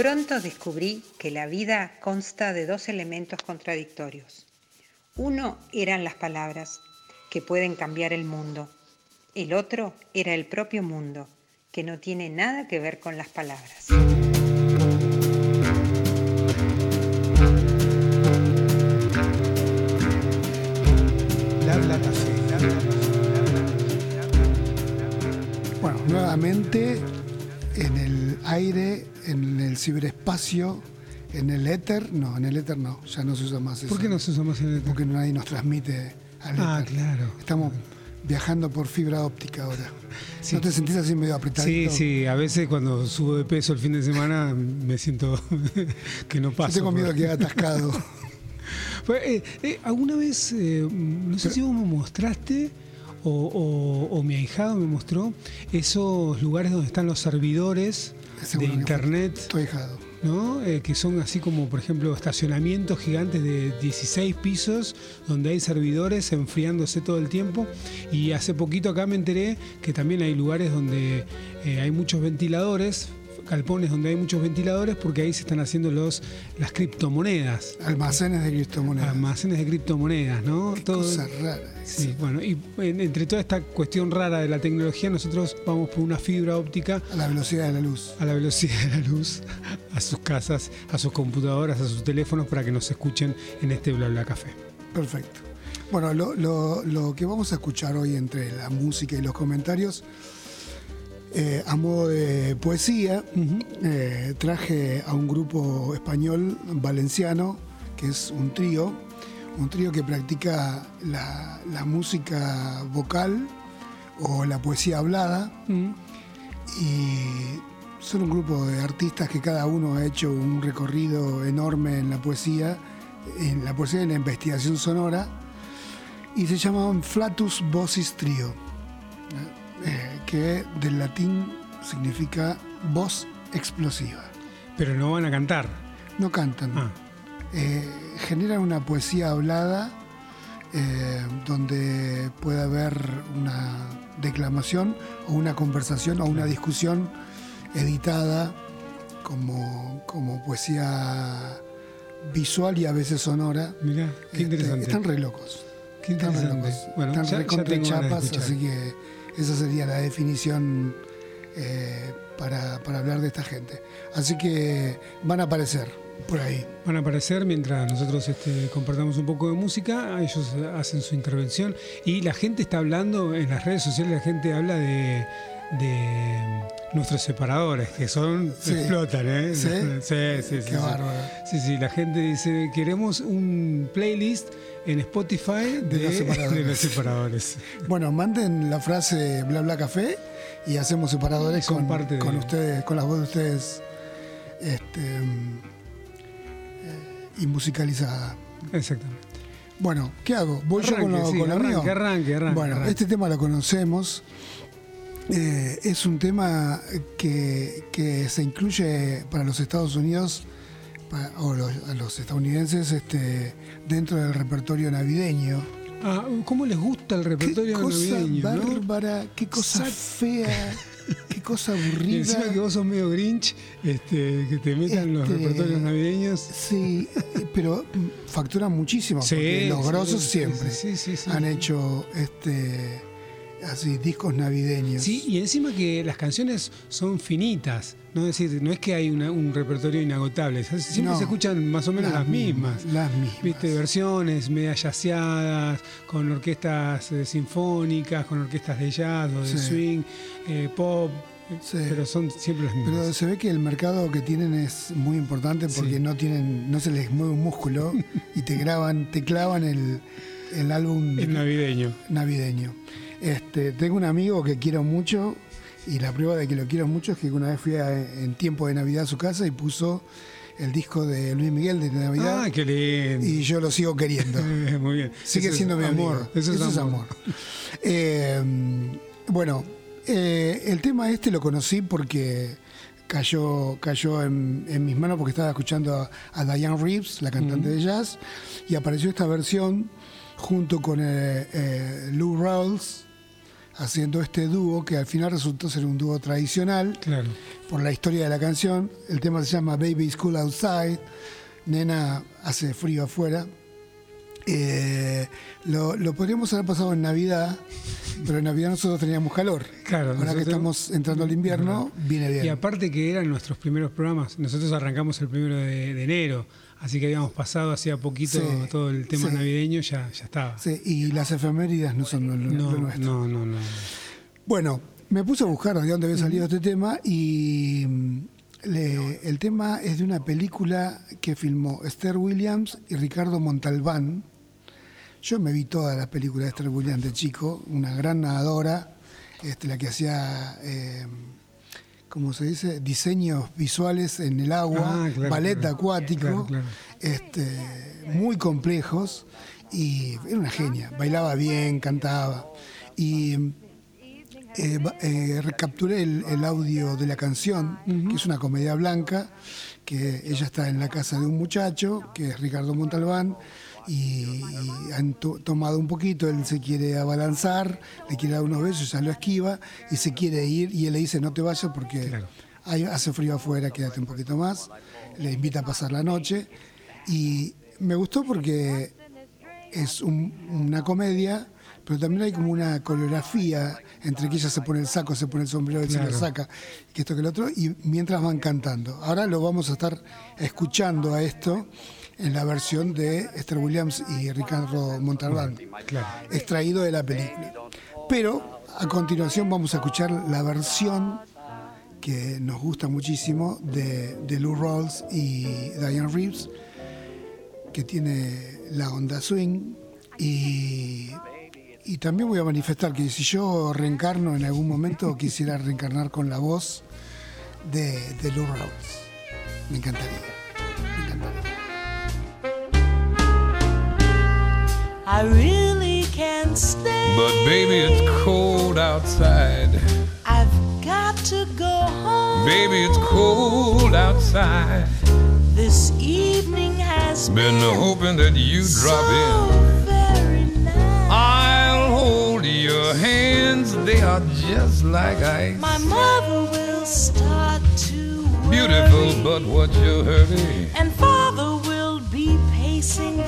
Pronto descubrí que la vida consta de dos elementos contradictorios. Uno eran las palabras, que pueden cambiar el mundo. El otro era el propio mundo, que no tiene nada que ver con las palabras. Bueno, nuevamente en el aire, en el ciberespacio, en el éter, no, en el éter no, ya no se usa más eso. ¿Por qué no se usa más el éter? Porque nadie nos transmite al Ah, éter. claro. Estamos viajando por fibra óptica ahora. ¿No te sentís así medio apretado? Sí, sí, a veces cuando subo de peso el fin de semana me siento que no Yo paso. tengo miedo por- que quede atascado. Pues, eh, eh, ¿Alguna vez, eh, no sé si vos me mostraste o, o- o mi ahijado me mostró esos lugares donde están los servidores de internet, ahijado. ¿no? Eh, que son así como, por ejemplo, estacionamientos gigantes de 16 pisos donde hay servidores enfriándose todo el tiempo. Y hace poquito acá me enteré que también hay lugares donde eh, hay muchos ventiladores, galpones donde hay muchos ventiladores, porque ahí se están haciendo los, las criptomonedas. Almacenes de criptomonedas. Almacenes de criptomonedas, ¿no? Qué Todo- cosa rara. Sí, bueno, y en- entre toda esta cuestión rara de la tecnología, nosotros vamos por una fibra óptica A la velocidad de la luz. a la velocidad de la luz a sus casas, a sus computadoras, a sus teléfonos para que nos escuchen en este Bla Bla Café. Perfecto. Bueno, lo, lo- lo que vamos a escuchar hoy entre la música y los comentarios, eh, a modo de poesía, eh, traje a un grupo español valenciano, que es un trío, un trío que practica la, la música vocal o la poesía hablada, y son un grupo de artistas que cada uno ha hecho un recorrido enorme en la poesía, en la poesía y en la investigación sonora, y se llamaban Flatus Vocis Trio, eh, que del latín significa voz explosiva. Pero no van a cantar. No cantan, Ah, eh, generan una poesía hablada eh, donde puede haber una declamación o una conversación o una discusión editada como, como poesía visual y a veces sonora. mirá, qué Este, interesante. están re locos. qué Están re interesante. locos. Bueno, están ya, re ya chapas, así que esa sería la definición eh, para, para hablar de esta gente. Así que van a aparecer por ahí. Van a aparecer mientras nosotros este, compartamos un poco de música, ellos hacen su intervención y la gente está hablando, en las redes sociales la gente habla de, de nuestros separadores, que son, Sí. explotan, ¿eh? ¿Sí? sí, sí, sí, Qué bárbaro. Sí, sí, la gente dice, queremos un playlist en Spotify de, los separadores. de los separadores. Bueno, manden la frase bla bla café y hacemos separadores con, parte de- con ustedes, con las voces de ustedes este, eh, y musicalizada. Exactamente. Bueno, ¿qué hago? ¿Voy yo con Arranque, lo, con lo mío? arranque, arranque, arranque, Bueno, arranque. este tema lo conocemos. Eh, es un tema que, que se incluye para los Estados Unidos o los, a los estadounidenses este, dentro del repertorio navideño. Ah, ¿Cómo les gusta el Qué repertorio cosa navideño? ¿no? bárbara, qué cosa fea, qué cosa Y aburrida. encima que vos sos medio grinch, este, que te metan los Este, repertorios navideños. Sí, pero facturan muchísimo, Sí, porque los sí, grosos sí, siempre han hecho este así discos navideños. Sí, y encima que las canciones son finitas, no es decir, no es que hay una- un repertorio inagotable, siempre No. se escuchan más o menos las, mismas. Las mismas. Viste, versiones media yaceadas, con orquestas eh, sinfónicas, con orquestas de jazz o de Sí. swing, eh, pop, Sí. pero son siempre las mismas. Pero se ve que el mercado que tienen es muy importante porque Sí. no tienen, no se les mueve un músculo y te graban, te clavan el, el álbum es navideño. navideño. Este, tengo un amigo que quiero mucho y la prueba de que lo quiero mucho es que una vez fui a- en tiempo de Navidad a su casa y puso el disco de Luis Miguel de Navidad Ah, qué lindo. y yo lo sigo queriendo. Eh, Muy bien. Sigue Eso siendo mi amor. amigo. Eso, es amor. Eh, bueno, eh, el tema este lo conocí porque cayó, cayó en, en mis manos porque estaba escuchando a, a Diane Reeves, la cantante de jazz, y apareció esta versión junto con eh, eh, Lou Rawls haciendo este dúo que al final resultó ser un dúo tradicional Claro. por la historia de la canción. El tema se llama Baby School Outside. Nena hace frío afuera. Eh, lo, lo podríamos haber pasado en Navidad, pero en Navidad nosotros teníamos calor. Claro, Ahora que estamos entrando al invierno, viene bien. Y aparte que eran nuestros primeros programas, nosotros arrancamos el primero de, de enero, así que habíamos pasado hacía poquito Sí, todo el tema sí. navideño, ya, ya estaba. Sí, y las efemérides no son lo, lo No, nuestro. no, no, no. Bueno, me puse a buscar de dónde había salido este tema y mm, le- el tema es de una película que filmó Esther Williams y Ricardo Montalbán. Yo me vi todas las películas de Esther Williams de chico, una gran nadadora, este, la que hacía, eh, ¿cómo se dice? Diseños visuales en el agua, Ah, claro, ballet claro. acuático, Claro. Este, muy complejos y era una genia, bailaba bien, cantaba. Y eh, eh, recapturé el, el audio de la canción, que es una comedia blanca, que ella está en la casa de un muchacho, que es Ricardo Montalbán, y, y han to- tomado un poquito, él se quiere abalanzar, le quiere dar unos besos, ella lo esquiva, y se quiere ir, y él le dice, no te vayas porque Claro. hay- hace frío afuera, quédate un poquito más, le invita a pasar la noche, y me gustó porque es un- una comedia, pero también hay como una coreografía entre que ella se pone el saco, se pone el sombrero, él se Claro. lo saca, que esto que el otro, y mientras van cantando. Ahora lo vamos a estar escuchando a esto en la versión de Esther Williams y Ricardo Montalbán, Claro. extraído de la película. Pero a continuación vamos a escuchar la versión que nos gusta muchísimo de, de Lou Rawls y Diane Reeves, que tiene la onda swing y, y también voy a manifestar que si yo reencarno en algún momento quisiera reencarnar con la voz de, de Lou Rawls. Me encantaría. I really can't stay. But baby, it's cold outside. I've got to go home. Baby, it's cold outside. This evening has Been hoping that you drop so in. very nice. I'll hold your hands, they are just like ice. My mother will start to worry, Beautiful, but what's your hurry? and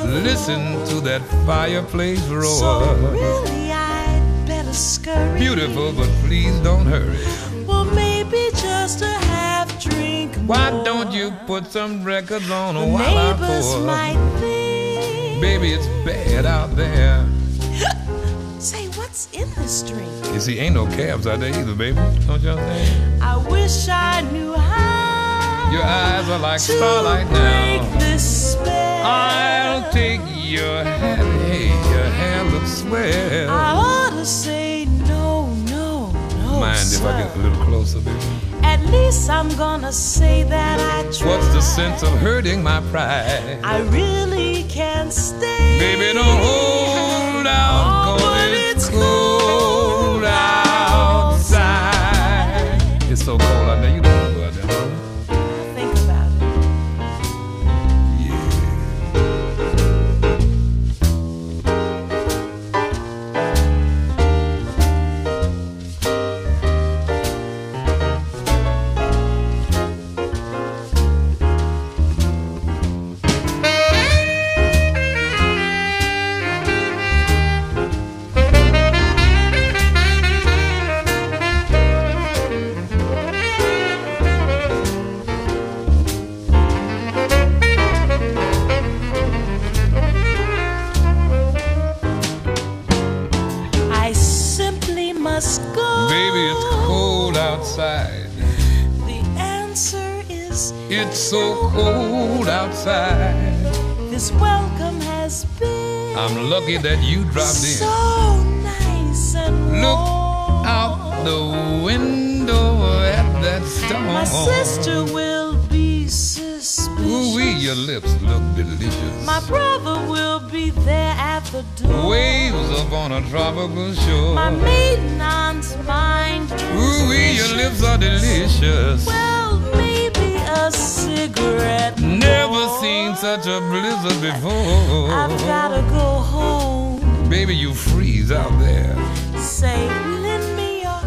Listen to that fireplace So roar. really, I'd better scurry. Beautiful, but please don't hurry. Well, maybe just a half drink. More. Why don't you put some records on The while I neighbors pour? might think. Baby, it's bad out there. Say, what's in this drink? You see, ain't no cabs out there either, baby. Don't you understand? I wish I knew how. Your eyes are like to starlight now. I'll take your hat, hey, your hair looks swell. I ought to say no, no, no. Mind if. I get a little closer, baby? At least I'm gonna say that I tried. What's the sense of hurting my pride? I really can't stay. Baby, don't hold out, Oh, 'cause but it's it's cold lucky that you dropped in. so nice and Look warm. out the window at that storm. My sister will be suspicious. Ooh, wee, your lips look delicious. My brother will be there at the door. Waves up on a tropical shore. My maiden aunt's mind. Ooh, wee, your lips are delicious. Well, such a blizzard before. I've gotta go home. Baby, you freeze out there. Say, Linda.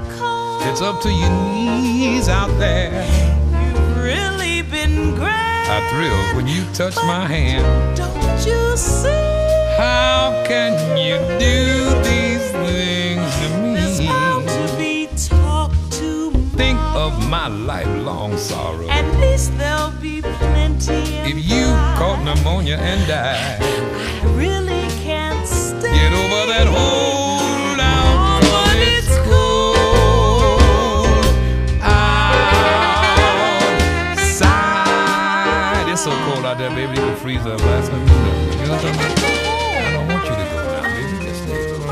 It's up to your knees out there. You've really been great. I thrill when you touch my hand. Don't you see? How can you do these things to There's me? bound to be talk to Think of my lifelong sorrow. At least there'll be. If you caught pneumonia and died, I really can't stay. get over that out, Oh, 'cause but it's it's cold outside. It's so cold out there, baby, you can freeze up last night. You know what I'm talking about? I don't want you to go now, baby. Just stay. You don't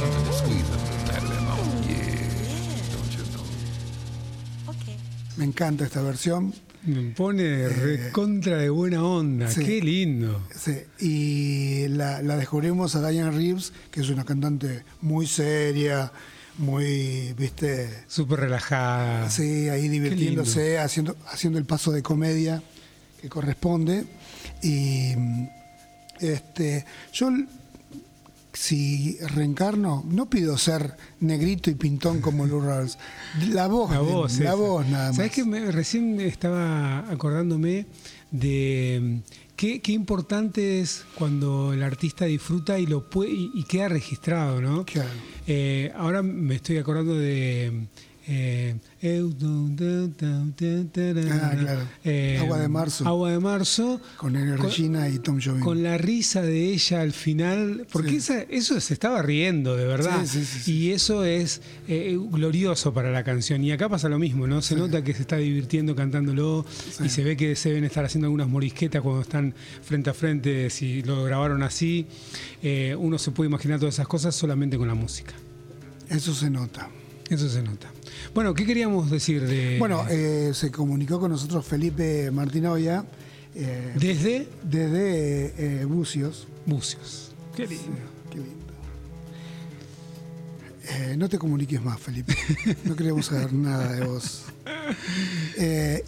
have to just squeeze up that lemon. Yeah, don't you know? Okay. Me encanta esta versión. Me pone recontra de buena onda. sí. Qué lindo. Sí, y la, la descubrimos a Diane Reeves, que es una cantante muy seria, muy, viste, Súper relajada. sí, ahí divirtiéndose, haciendo, haciendo el paso de comedia que corresponde. Y este, yo, si reencarno, no pido ser negrito y pintón como Lou Rawls. La voz, La de- voz, la voz nada más. ¿Sabes que me- recién estaba acordándome de mm, qué, qué importante es cuando el artista disfruta y lo puede, y, y queda registrado, ¿no? Claro. Eh, ahora me estoy acordando de eh, Ah, claro. eh, Agua de marzo. Agua de marzo. Con Regina y Tom Jobim. Con la risa de ella al final, porque Sí. esa- eso se estaba riendo, de verdad. Sí, sí. Y eso es eh, glorioso para la canción. Y acá pasa lo mismo, ¿no? Se nota que se está divirtiendo cantándolo y se ve que se deben estar haciendo algunas morisquetas cuando están frente a frente, si lo grabaron así. Eh, uno se puede imaginar todas esas cosas solamente con la música. Eso se nota. Eso se nota. Bueno, ¿qué queríamos decir de. Bueno, eh, se comunicó con nosotros Felipe Martinoya eh, desde desde eh, Bucios. Bucios. Qué lindo. Qué lindo. Eh, no te comuniques más, Felipe. No queremos saber nada de vos.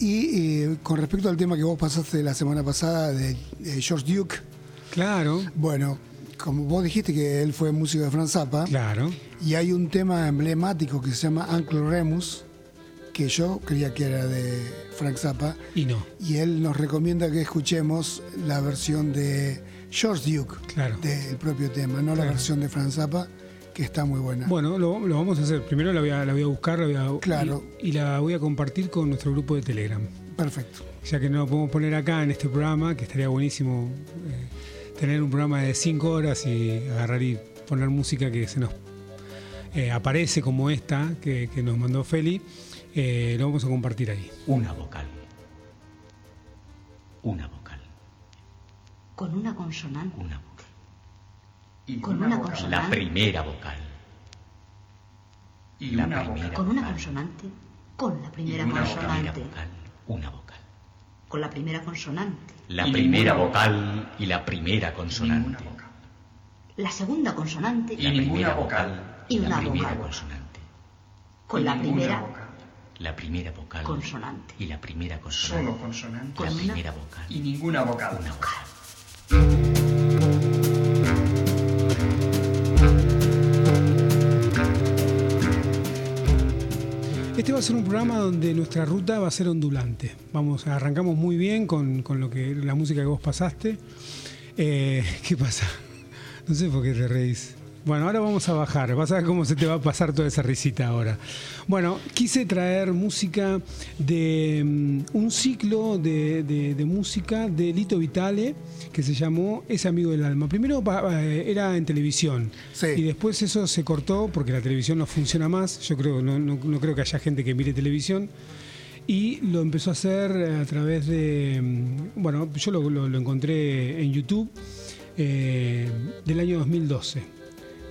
Y, con respecto al tema que vos pasaste la semana pasada de, de George Duke, Claro, bueno, como vos dijiste que él fue músico de Franz Zappa, claro. Y hay un tema emblemático que se llama Uncle Remus, que yo creía que era de Frank Zappa, Y no. y él nos recomienda que escuchemos la versión de George Duke Claro. del propio tema, no la versión de Franz Zappa, que está muy buena. Bueno, lo, lo vamos a hacer. Primero la voy a, la voy a buscar la voy a- Claro. y, y la voy a compartir con nuestro grupo de Telegram. Perfecto. Ya que no lo podemos poner acá en este programa, que estaría buenísimo eh, tener un programa de 5 horas y agarrar y poner música que se nos eh, aparece como esta que, que nos mandó Feli. Eh, lo vamos a compartir ahí. Una vocal. Una vocal. con una consonante. Una vocal. Con una consonante. La primera vocal. Y La una primera vocal. Con una vocal. consonante. Con la primera Y una La primera consonante. vocal. Una vocal. Con la primera consonante. La Y primera vocal y la primera consonante. vocal. La segunda consonante. Y La primera vocal. Y la una primera vocal. consonante. Con Y la primera vocal. La primera vocal consonante. y la primera consonante. Solo consonante. Con La una- primera vocal. Y ninguna vocal. Una vocal. Este va a ser un programa donde nuestra ruta va a ser ondulante. Vamos, arrancamos muy bien con, con lo que la música que vos pasaste. Eh, ¿Qué pasa? No sé por qué te reís. Bueno, ahora vamos a bajar. Vas a ver cómo se te va a pasar toda esa risita ahora. Bueno, quise traer música de mm, un ciclo de, de- de música de Lito Vitale que se llamó Ese Amigo del Alma. Primero eh, era en televisión Sí. y después eso se cortó porque la televisión no funciona más. Yo creo, no, no- no creo que haya gente que mire televisión. Y lo empezó a hacer a través de. mm, Bueno, yo lo, lo- lo encontré en YouTube eh, del año 2012.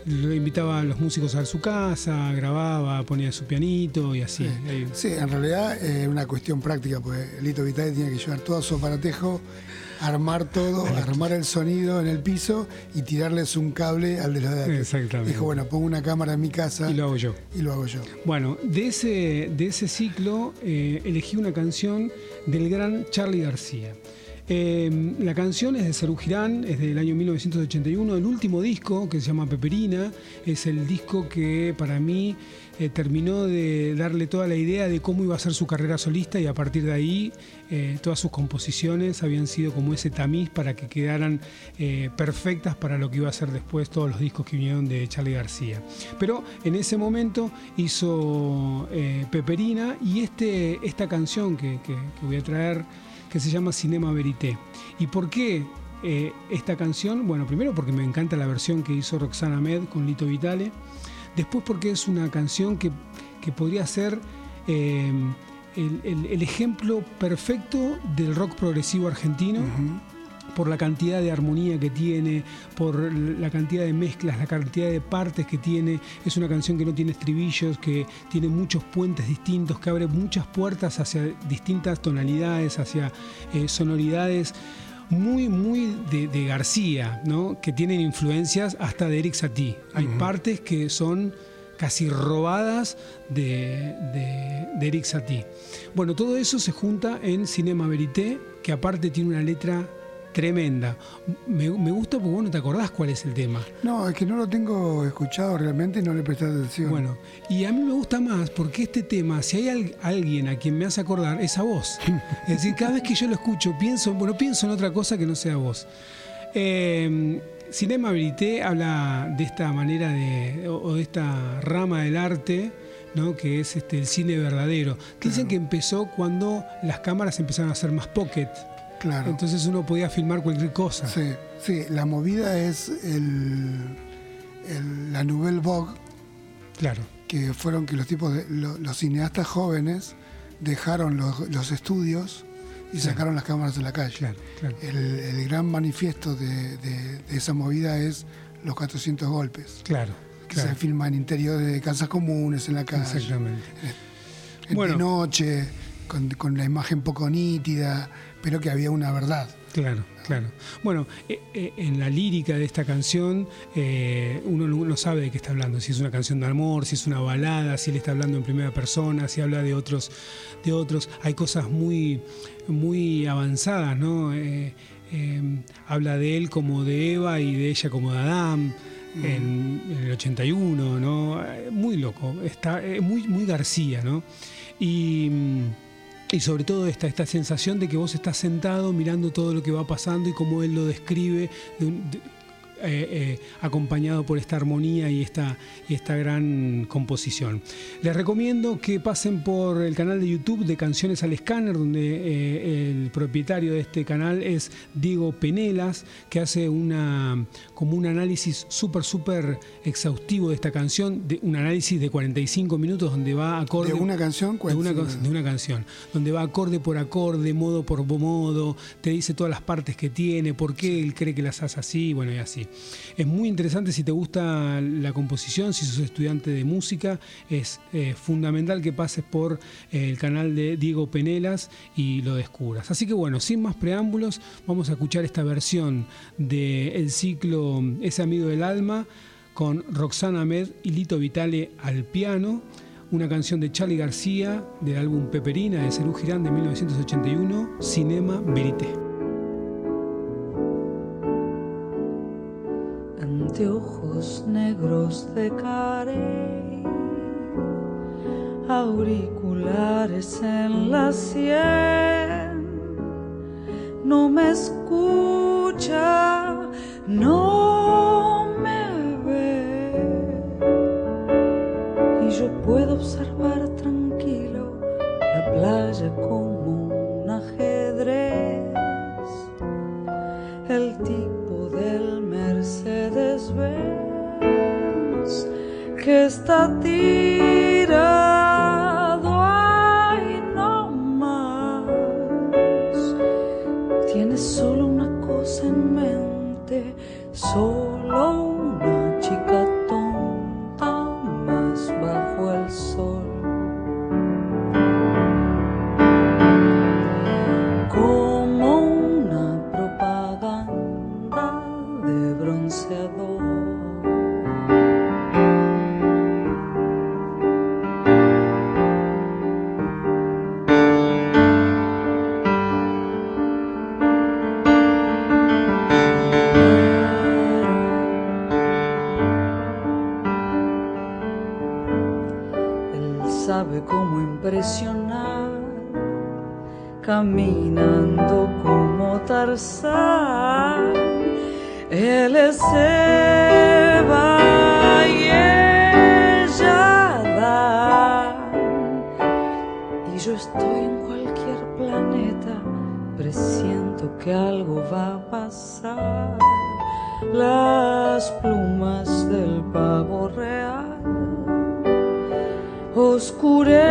Lo invitaba a los músicos a su casa, grababa, ponía su pianito y así. Sí, en realidad es una cuestión práctica, pues Lito Vitale tiene que llevar todo su aparatejo, armar todo, armar el sonido en el piso y tirarles un cable al de los de antes. Exactamente. Dijo, bueno, pongo una cámara en mi casa Y lo hago yo. y lo hago yo. Bueno, de ese, de ese ciclo eh, elegí una canción del gran Charlie García. Eh, la canción es de Serú Girán, es del año 1981. El último disco, que se llama Peperina, es el disco que para mí eh, terminó de darle toda la idea de cómo iba a ser su carrera solista y a partir de ahí eh, todas sus composiciones habían sido como ese tamiz para que quedaran eh, perfectas para lo que iba a ser después todos los discos que vinieron de Charlie García. Pero en ese momento hizo Peperina y este, esta canción que voy a traer que se llama Cinema Verité. ¿Y por qué eh, esta canción? Bueno, primero porque me encanta la versión que hizo Roxana Med con Lito Vitale. Después porque es una canción que, que podría ser eh, el, el- el ejemplo perfecto del rock progresivo argentino. Por la cantidad de armonía que tiene, por la cantidad de mezclas, la cantidad de partes que tiene. Es una canción que no tiene estribillos, que tiene muchos puentes distintos, que abre muchas puertas hacia distintas tonalidades, hacia eh, sonoridades muy, muy de, de García, ¿no? que tienen influencias hasta de Eric Satie. Hay partes que son casi robadas de, de, de Eric Satie. Bueno, todo eso se junta en Cinema Verité, que aparte tiene una letra tremenda. Me, me gusta porque vos no te acordás cuál es el tema. No, es que no lo tengo escuchado realmente y no le presté atención. Bueno, y a mí me gusta más porque este tema, si hay al- alguien a quien me hace acordar, es a vos. Es decir, cada vez que yo lo escucho, pienso, bueno, pienso en otra cosa que no sea vos. Eh, Cinema Verité habla de esta manera de, o, o de esta rama del arte, ¿no? que es este, el cine verdadero. Dicen que empezó cuando las cámaras empezaron a hacer más pocket. Claro. Entonces uno podía filmar cualquier cosa. Sí, sí, la movida es el, el- la Nouvelle Vogue, Claro, que fueron que los tipos de, lo- los cineastas jóvenes dejaron los, los estudios y sacaron las cámaras de la calle. claro, claro. El, el gran manifiesto de, de- de esa movida es los 400 golpes, Claro, que se filman en interiores de casas comunes, en la calle, Exactamente. en- Bueno. de noche, con, con la imagen poco nítida, pero que había una verdad. Claro, claro. Bueno, eh, eh, en la lírica de esta canción eh, uno no sabe de qué está hablando, si es una canción de amor, si es una balada, si él está hablando en primera persona, si habla de otros, de otros. Hay cosas muy, muy avanzadas, ¿no? Habla de él como de Eva y de ella como de Adán. En, en el 81, ¿no? Muy loco, está muy, muy García, ¿no? Y, mm, y sobre todo esta, esta sensación de que vos estás sentado mirando todo lo que va pasando y cómo él lo describe, eh, eh, acompañado por esta armonía y esta, y esta gran composición. Les recomiendo que pasen por el canal de YouTube de Canciones al Escáner, donde eh, el propietario de este canal es Diego Penelas, que hace una, como un análisis súper, súper exhaustivo de esta canción, de, un análisis de 45 minutos donde va acorde De una canción, de una, de una canción, donde va acorde por acorde, modo por modo, te dice todas las partes que tiene, por qué él cree que las hace así, bueno, y así. Es muy interesante si te gusta la composición, si sos estudiante de música, es eh, fundamental que pases por eh, el canal de Diego Penelas y lo descubras. Así que bueno, sin más preámbulos, vamos a escuchar esta versión del ciclo Ese amigo del alma con Roxana Med y Lito Vitale al piano una canción de Charlie García del álbum Peperina de Cerú Girán de 1981, Cinema Verité. anteojos negros de carey, auriculares en la sien, no me escucha, no que algo va a pasar. Las plumas del pavo real oscurecen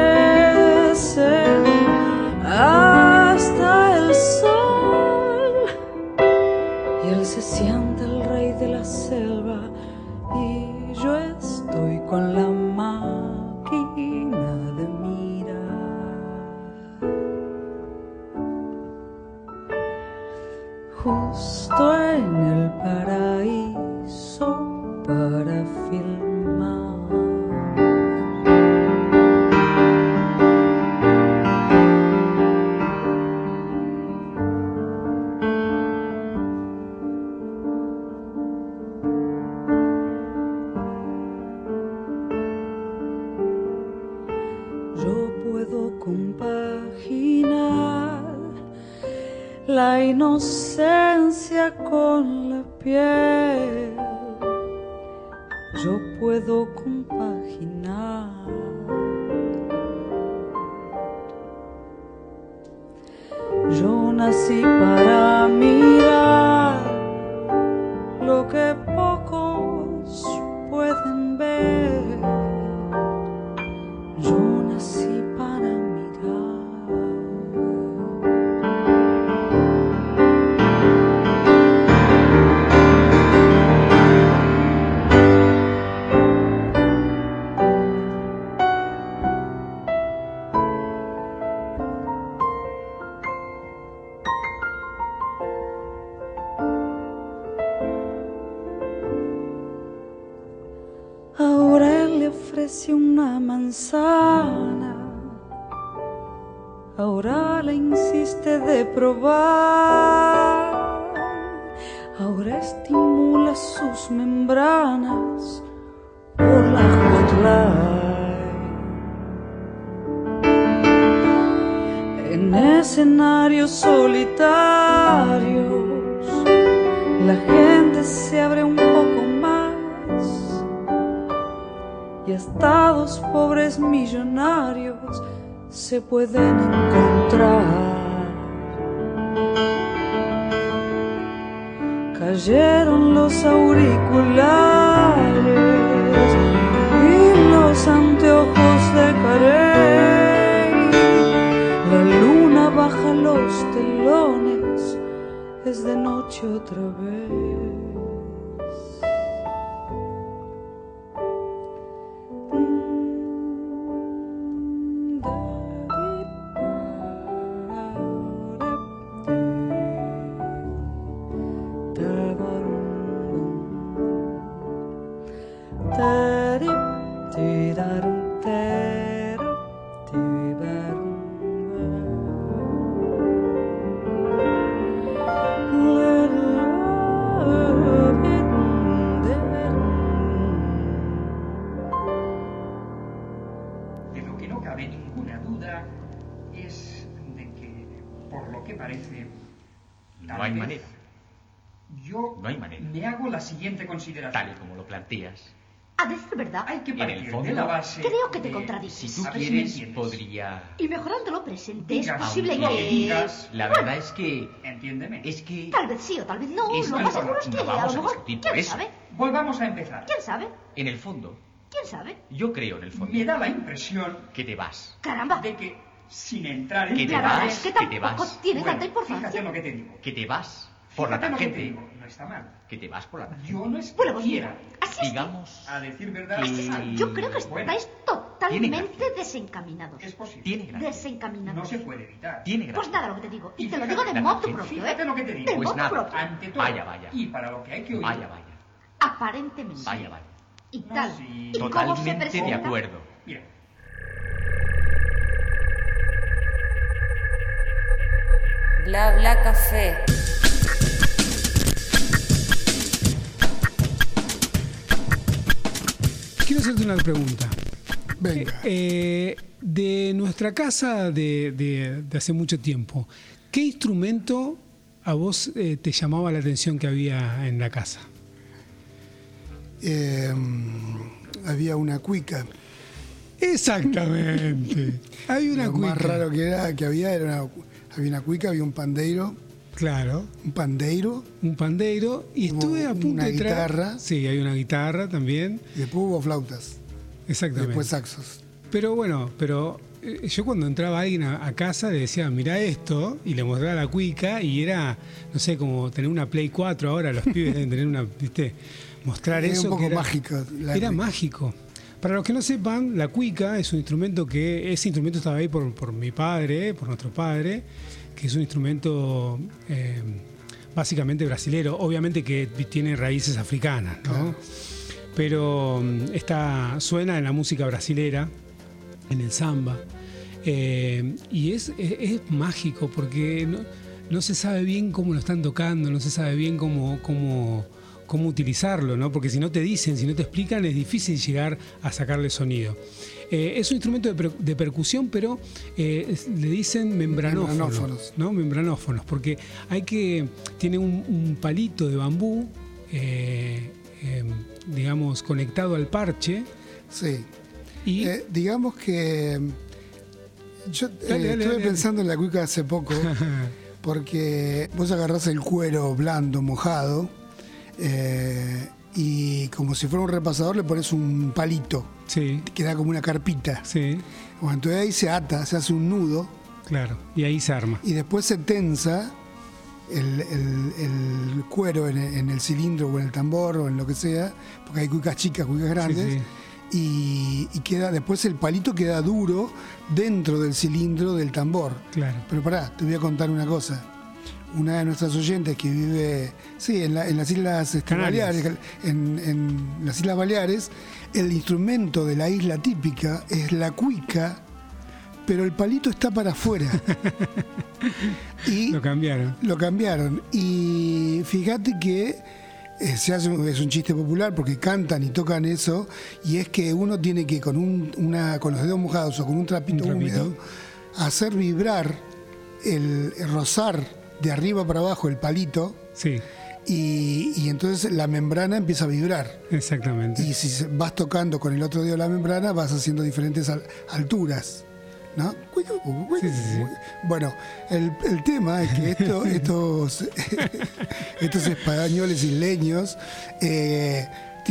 se Hay que En el de fondo, la base. creo que te de- contradices. Si tú si quieres, podría... y mejorando lo presente, es posible lo que que... digas. La verdad es que... Entiéndeme. Es que... Tal vez sí o tal vez no. Es lo más no- seguro es que no vamos a lo mejor... discutir por ¿Quién eso. sabe? Volvamos a empezar. ¿Quién sabe? En el fondo, ¿Quién sabe? yo creo en el fondo Me da la impresión que te vas. Caramba. de que, sin entrar en Que te vas, es que que te vas. tiene Bueno, tanta importancia. Fíjate lo que te digo. Que te vas por la Fíjate lo que te tangente. digo. Está mal. Que te vas por la tangente. Yo no es Bueno, pues quiera. mira, así es que- Digamos... A decir verdad, que- Yo creo que Bueno, estáis totalmente desencaminados. es posible. Tiene gracia. Desencaminados. No se puede evitar. Tiene gracia. Pues nada, lo que te digo. Y Y te lo digo de modo propio, ¿eh? Fíjate lo que te digo. De Pues modo nada. propio. Ante todo. Vaya, vaya. Y para lo que hay que oír. Vaya, vaya. Aparentemente. Vaya, vaya. Y No, tal. sí. ¿Y cómo se Totalmente de acuerdo. Mira, Bla bla café. Quiero hacerte una pregunta. Venga. Eh, de nuestra casa de, de- de hace mucho tiempo, ¿qué instrumento a vos eh, te llamaba la atención que había en la casa? Eh, había una cuica. Exactamente. Había una Lo más cuica. raro que era que había era una, había una cuica, había un pandeiro, Claro, un pandeiro, un pandeiro y estuve a punto una de traer. guitarra. Sí, hay una guitarra también. y después hubo flautas, y Exactamente. después saxos. Pero bueno, pero eh, yo cuando entraba alguien a, a casa le decía, mira esto, y le mostraba la cuica, y era, no sé, como tener una Play 4 ahora, los pibes deben tener una, viste, mostrar Era eso. un que poco era- mágico. la era mágico. Para los que no sepan, la cuica es un instrumento que, ese instrumento estaba ahí por, por mi padre, por nuestro padre, que es un instrumento eh, básicamente brasilero, obviamente que tiene raíces africanas, ¿no? Pero mm, está, suena en la música brasilera, en el samba, eh, y es, es- es mágico porque no, no se sabe bien cómo lo están tocando, no se sabe bien cómo, cómo, cómo utilizarlo, ¿no? Porque si no te dicen, si no te explican, es difícil llegar a sacarle sonido. Eh, es un instrumento de, per- de percusión, pero eh, le dicen membranófonos, Membranófonos. ¿no? Membranófonos, porque hay que tiene un, un palito de bambú, eh, eh, digamos, conectado al parche Sí. y digamos que mm, yo Dale, dale, estuve dale. pensando en la cuica hace poco, porque vos agarrás el cuero blando, mojado, y como si fuera un repasador le pones un palito, sí, que da como una carpita. sí, Bueno, entonces ahí se ata, se hace un nudo, claro, y ahí se arma. y después se tensa el, el- el cuero en el, en el cilindro o en el tambor o en lo que sea, porque hay cuicas chicas, cuicas grandes, sí. Y, y queda después el palito queda duro dentro del cilindro del tambor. Claro. Pero pará, te voy a contar una cosa. Una de nuestras oyentes que vive, sí, en, la- en las Islas este. Baleares, en, en las Islas Baleares, el instrumento de la isla típica es la cuica, pero el palito está para afuera. y Lo cambiaron. lo cambiaron. Y fíjate que eh, se hace es un chiste popular porque cantan y tocan eso, y es que uno tiene que con, un, una, con los dedos mojados o con un trapito, Un trapito. húmedo hacer vibrar, el, el rozar de arriba para abajo el palito, Sí, y, y entonces la membrana empieza a vibrar. exactamente. Y si vas tocando con el otro dedo la membrana, vas haciendo diferentes al- alturas. ¿No? Sí, sí, sí. Bueno, el, el tema es que esto- estos, estos españoles isleños eh,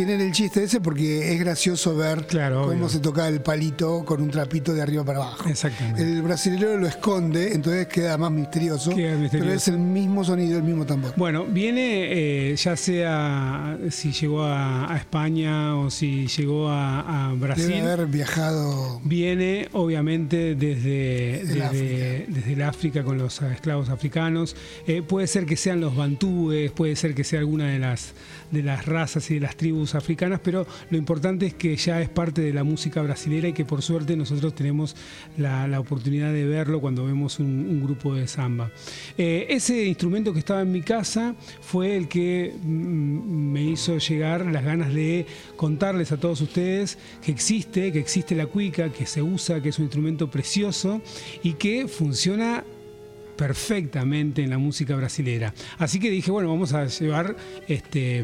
tienen el chiste ese porque es gracioso ver Claro, cómo obvio. se toca el palito con un trapito de arriba para abajo. Exactamente. El brasileño lo esconde, entonces queda más misterioso, Queda misterioso. pero es el mismo sonido, el mismo tambor. Bueno, viene eh, ya sea si llegó a, a España o si llegó a, a Brasil. Debe haber viajado Viene obviamente desde, El desde, el África con los esclavos africanos. Eh, puede ser que sean los bantúes, puede ser que sea alguna de las, de las razas y de las tribus africanas, pero lo importante es que ya es parte de la música brasilera y que por suerte nosotros tenemos la, oportunidad de verlo cuando vemos un, un grupo de samba. Eh, ese instrumento que estaba en mi casa fue el que mm, me hizo llegar las ganas de contarles a todos ustedes que existe, que existe la cuica, que se usa, que es un instrumento precioso y que funciona perfectamente en la música brasilera. Así que dije, bueno, vamos a llevar este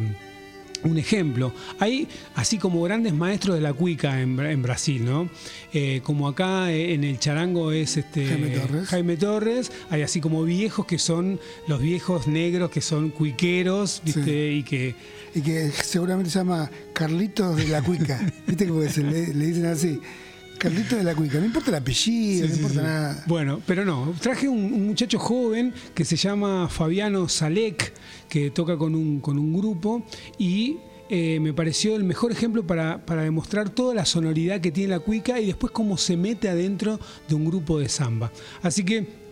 un ejemplo. Hay así como grandes maestros de la cuica en, Bra- en Brasil, ¿no? Eh, como acá eh, en el charango es este Jaime Torres. Jaime Torres, hay así como viejos que son los viejos negros que son cuiqueros, ¿viste? Y que y que seguramente se llama Carlitos de la Cuica. ¿Viste se le, le dicen así? Carlitos de la Cuica. No importa el apellido, Sí, no importa sí. nada. Bueno, pero no. Traje un, un muchacho joven que se llama Fabiano Salek, que toca con un, con un grupo y eh, me pareció el mejor ejemplo para, para demostrar toda la sonoridad que tiene la cuica y después cómo se mete adentro de un grupo de samba. Así que.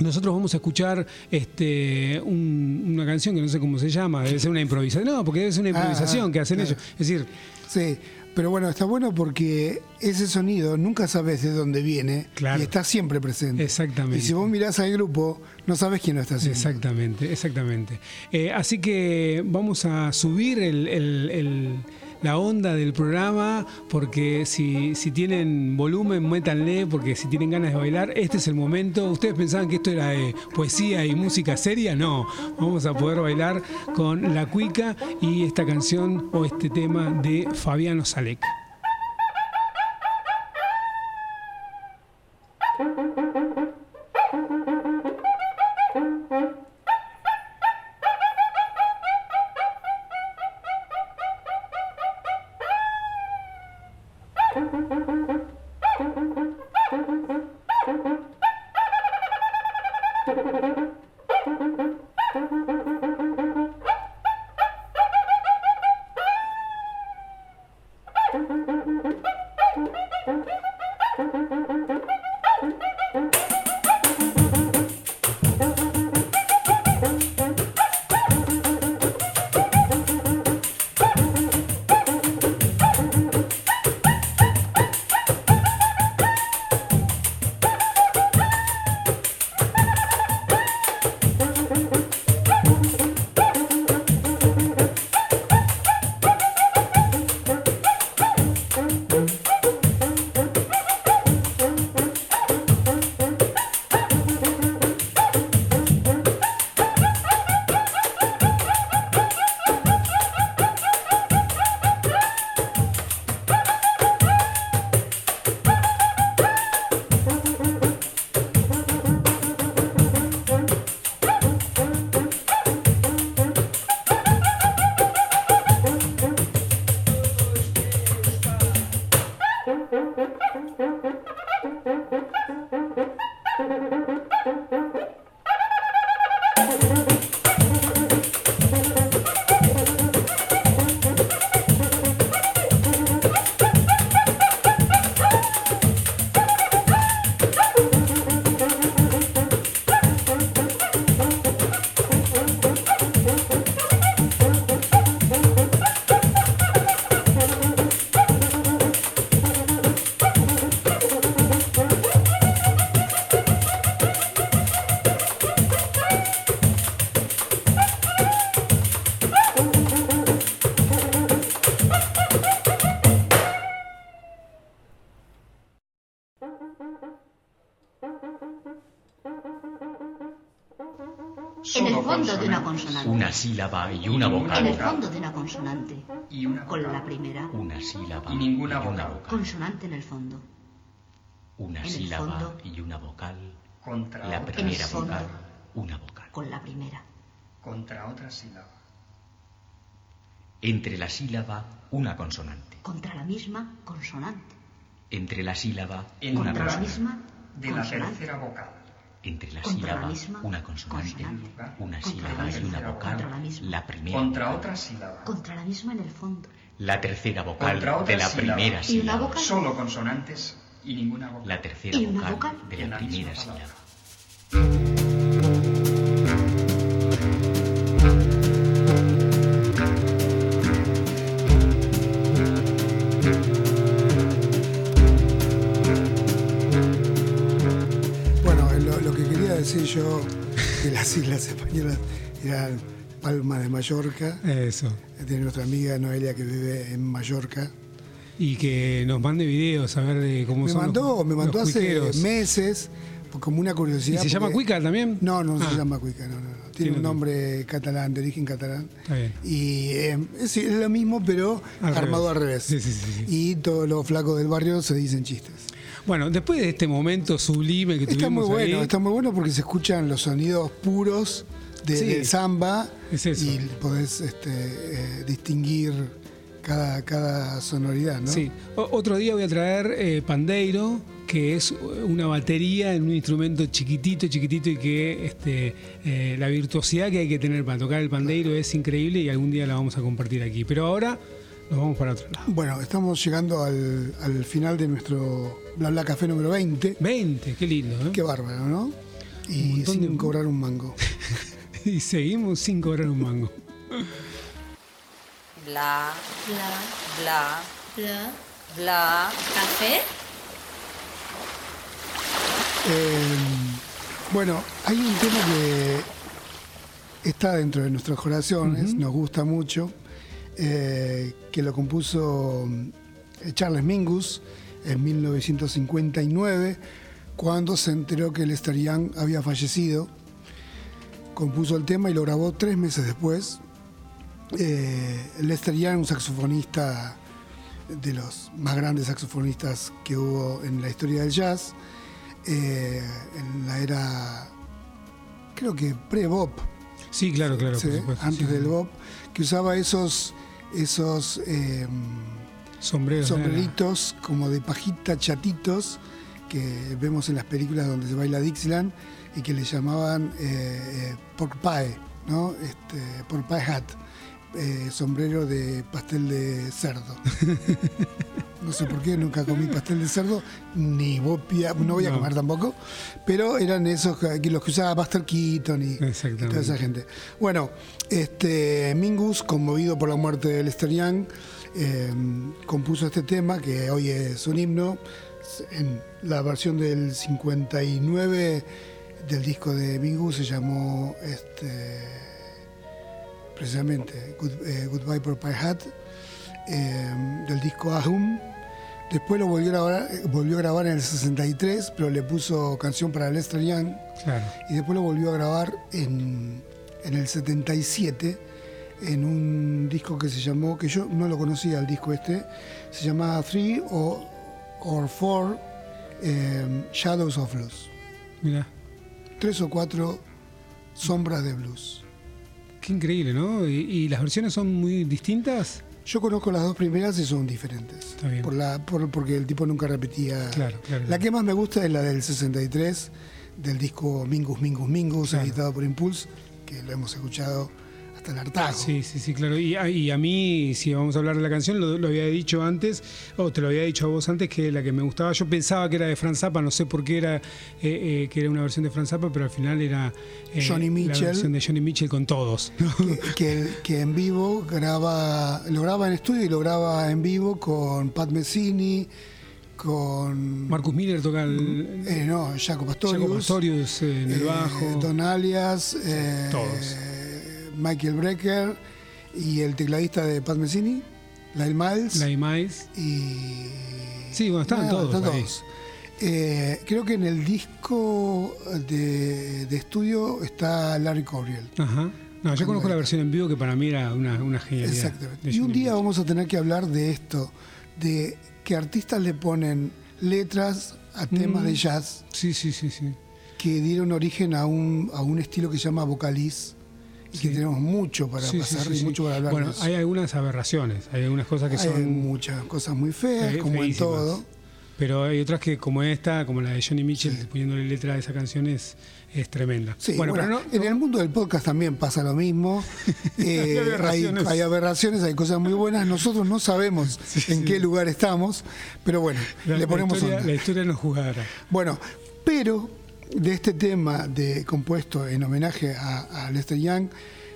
Nosotros vamos a escuchar este, un- una canción que no sé cómo se llama, debe ser una improvisación. No, porque debe ser una Ah, improvisación ah, que hacen claro. ellos. Es decir, Sí, pero bueno, está bueno porque ese sonido nunca sabes de dónde viene Claro. y está siempre presente. Exactamente. Y si vos mirás al grupo, no sabes quién lo está haciendo. Exactamente, exactamente. Eh, así que vamos a subir el- el- el- la onda del programa, porque si, si tienen volumen, métanle, porque si tienen ganas de bailar, este es el momento. ¿Ustedes pensaban que esto era poesía y música seria? No, vamos a poder bailar con La Cuica y esta canción o este tema de Fabiano Salek. En Una sílaba y una En vocal. el fondo de una consonante. Y una Con la primera. Una sílaba Y ninguna una vocal. vocal. Consonante en el fondo. Una en sílaba fondo. y una vocal. Contra La otra primera fondo. vocal, una vocal. Con la primera. Contra otra sílaba. Entre la sílaba, una consonante. Contra la misma consonante. Entre la sílaba, En una Contra la consonante. misma De la consonante. tercera vocal. Entre la Contra la sílaba, misma una consonante. consonante. Una sílaba la y una vocal. Contra la misma. La primera. Contra otra sílaba. Contra la misma en el fondo. La tercera vocal Contra otra de la sílaba. primera Y una sílaba. vocal. Solo consonantes y ninguna vocal. La tercera Y vocal vocal. de la primera palabra. sílaba. Lo que quería decir yo de las islas españolas eran Palma de Mallorca, Eso. de nuestra amiga Noelia que vive en Mallorca. Y que nos mande videos a ver de cómo Me son mandó, los- me mandó los hace cuiqueros. meses, como una ¿Y curiosidad. se llama porque- Cuica también? No, no, Ah, se llama Cuica, no, no, no. Tiene Tiene un nombre catalán, de origen catalán. Está bien. Y eh, es, es lo mismo, pero Al armado revés. al revés. Sí, sí, sí. Y todos los flacos del barrio se dicen chistes. Bueno, después de este momento sublime que Está muy tuvimos bueno, ahí, está muy bueno porque se escuchan los sonidos puros de, Sí. del samba Es y podés este, eh, distinguir cada, cada sonoridad, ¿no? Sí. O- otro día voy a traer eh, Pandeiro, que es una batería en un instrumento chiquitito, chiquitito y que este, eh, la virtuosidad que hay que tener para tocar el pandeiro es increíble y algún día la vamos a compartir aquí. Pero ahora nos vamos para otro lado. Bueno, estamos llegando al, al final de nuestro Bla Bla Café número 20. 20, qué lindo, ¿eh? Qué bárbaro, ¿no? Un Y montón sin de- cobrar un mango. Y seguimos sin cobrar un mango. Bla, Bla, bla, bla, bla. café. Eh, bueno, hay un tema que está dentro de nuestros corazones, nos gusta mucho, eh, que lo compuso eh, Charles Mingus en 1959, cuando se enteró que Lester Young había fallecido. Compuso el tema y lo grabó tres meses después. Eh, Lester Young, un saxofonista de los más grandes saxofonistas que hubo en la historia del jazz, eh, en la era, creo que pre-bop, Sí, claro, claro. Sí, por supuesto, antes sí. del bop, que usaba esos, esos eh, Sombreros. sombreritos como de pajita chatitos que vemos en las películas donde se baila Dixieland y que le llamaban eh, eh, pork pie, ¿no? Este, pork pie hat, eh, sombrero de pastel de cerdo. No sé por qué, nunca comí pastel de cerdo, ni voy a- no voy a No. comer tampoco, pero eran esos que los que usaba Buster Keaton y, toda esa gente. Bueno, este Mingus, conmovido por la muerte de Lester Young, eh, compuso este tema que hoy es un himno. En la versión del 59 del disco de Mingus se llamó este, precisamente Good- eh, Goodbye por Pie Hat, eh, del disco Ahum. Después lo volvió a, grabar, eh, volvió a grabar en el 63, pero le puso canción para Lester Young Claro. y después lo volvió a grabar en, en el 77 en un disco que se llamó, que yo no lo conocía el disco este, se llamaba Three o or Four eh, Shadows of Blues. Mira, Tres o cuatro sombras de blues. qué increíble, ¿no? ¿Y, y las versiones son muy distintas? Yo conozco las dos primeras y son diferentes. Está bien. Por la, por- porque el tipo nunca repetía. Claro, claro. La que más me gusta es la del 63, del disco Mingus, Mingus, Mingus, Claro. editado por Impulse, que lo hemos escuchado hasta el hartazgo. Sí, sí, sí, claro. Y a, y a mí, si vamos a hablar de la canción, lo, lo había dicho antes, o te lo había dicho a vos antes, que la que me gustaba, yo pensaba que era de Franz Zappa, no sé por qué era, eh, eh, que era una versión de Franz Zappa, pero al final era eh, Johnny Mitchell. la versión de Johnny Mitchell con todos. ¿no? que, que- que en vivo graba, lo graba en estudio y lo graba en vivo con Pat Messini, con Marcus Miller toca el, eh, no, Jaco Pastorius, Jaco Pastorius eh, en el eh, bajo. Don Alias, eh, Todos. Michael Brecker y el tecladista de Pat Messini, Lyle Miles. Lyle Miles. Y. Sí, bueno, estaban todos están todos. Eh, creo que en el disco de, de estudio está Larry Coryell. Ajá. No, yo conozco la versión en vivo que para mí era una, una genialidad. Exactamente. Y un día vamos a tener que hablar de esto, de que artistas le ponen letras a temas Mm. de jazz Sí, sí, sí, sí. que dieron origen a un, a un estilo que se llama vocaliz y que Sí. tenemos mucho para Sí, sí, pasar sí, y sí. mucho para hablar Bueno, hay algunas aberraciones, hay algunas cosas que Hay son muchas cosas muy feas, fe- como en todo. Pero hay otras que, como esta, como la de Johnny Mitchell, poniéndole letra a esa canción, es, es tremenda. Sí, bueno, bueno, no, en el mundo del podcast también pasa lo mismo. Eh, hay, aberraciones. hay aberraciones, hay cosas muy buenas. Nosotros no sabemos en qué lugar estamos, pero bueno, la, le la ponemos historia, onda. la historia nos jugará. Bueno, pero de este tema de compuesto en homenaje a, a Lester Young,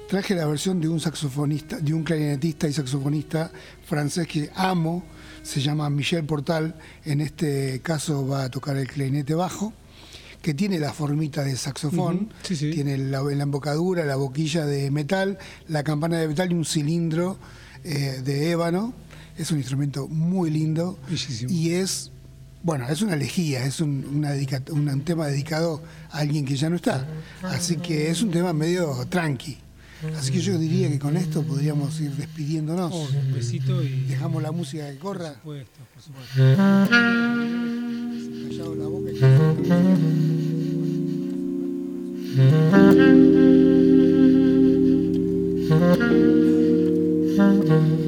traje la versión de un saxofonista, de un clarinetista y saxofonista francés que amo, se llama Michel Portal, en este caso va a tocar el clarinete bajo, que tiene la formita de saxofón, Ujú, sí, sí. tiene la, la embocadura, la boquilla de metal, la campana de metal y un cilindro eh, de ébano. Es un instrumento muy lindo Bellísimo. y es bueno, es una elegía, es un, tema dedicado a alguien que ya no está. Así que es un tema medio tranqui. Así que yo diría que con esto podríamos ir despidiéndonos. Un besito y. Dejamos la música que corra. Por supuesto, por supuesto. la boca y...